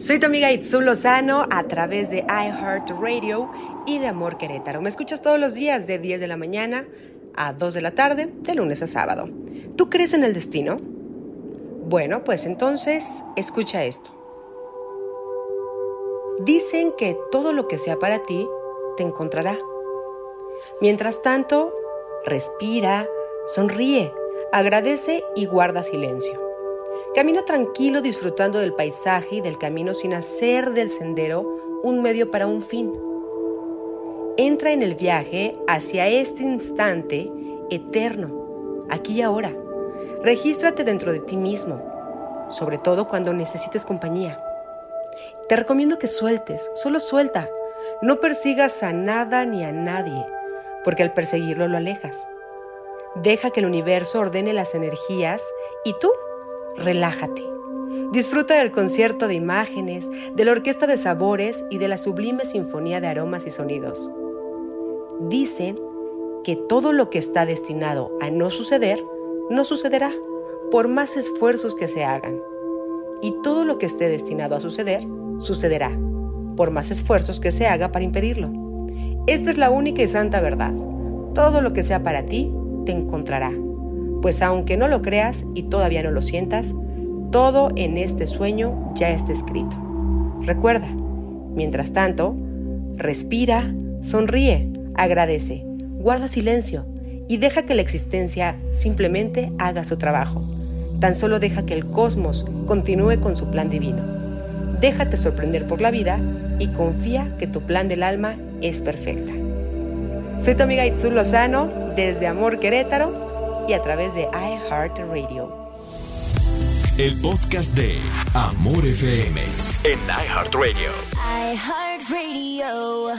Soy tu amiga Itzu Lozano a través de iHeartRadio y de Amor Querétaro. Me escuchas todos los días de 10 de la mañana a 2 de la tarde, de lunes a sábado. ¿Tú crees en el destino? Bueno, pues entonces escucha esto. Dicen que todo lo que sea para ti te encontrará. Mientras tanto, respira, sonríe, agradece y guarda silencio. Camina tranquilo disfrutando del paisaje y del camino sin hacer del sendero un medio para un fin. Entra en el viaje hacia este instante eterno, aquí y ahora. Regístrate dentro de ti mismo, sobre todo cuando necesites compañía. Te recomiendo que sueltes, solo suelta. No persigas a nada ni a nadie, porque al perseguirlo lo alejas. Deja que el universo ordene las energías y tú relájate. Disfruta del concierto de imágenes, de la orquesta de sabores y de la sublime sinfonía de aromas y sonidos. Dicen que todo lo que está destinado a no suceder, no sucederá, por más esfuerzos que se hagan. Y todo lo que esté destinado a suceder, sucederá, por más esfuerzos que se haga para impedirlo. Esta es la única y santa verdad. Todo lo que sea para ti, te encontrará pues aunque no lo creas y todavía no lo sientas, todo en este sueño ya está escrito. Recuerda, mientras tanto, respira, sonríe, agradece, guarda silencio y deja que la existencia simplemente haga su trabajo. Tan solo deja que el cosmos continúe con su plan divino. Déjate sorprender por la vida y confía que tu plan del alma es perfecta. Soy tu amiga Itzu Lozano desde Amor Querétaro y a través de iHeartRadio. El podcast de Amor FM en iHeartRadio. iHeartRadio.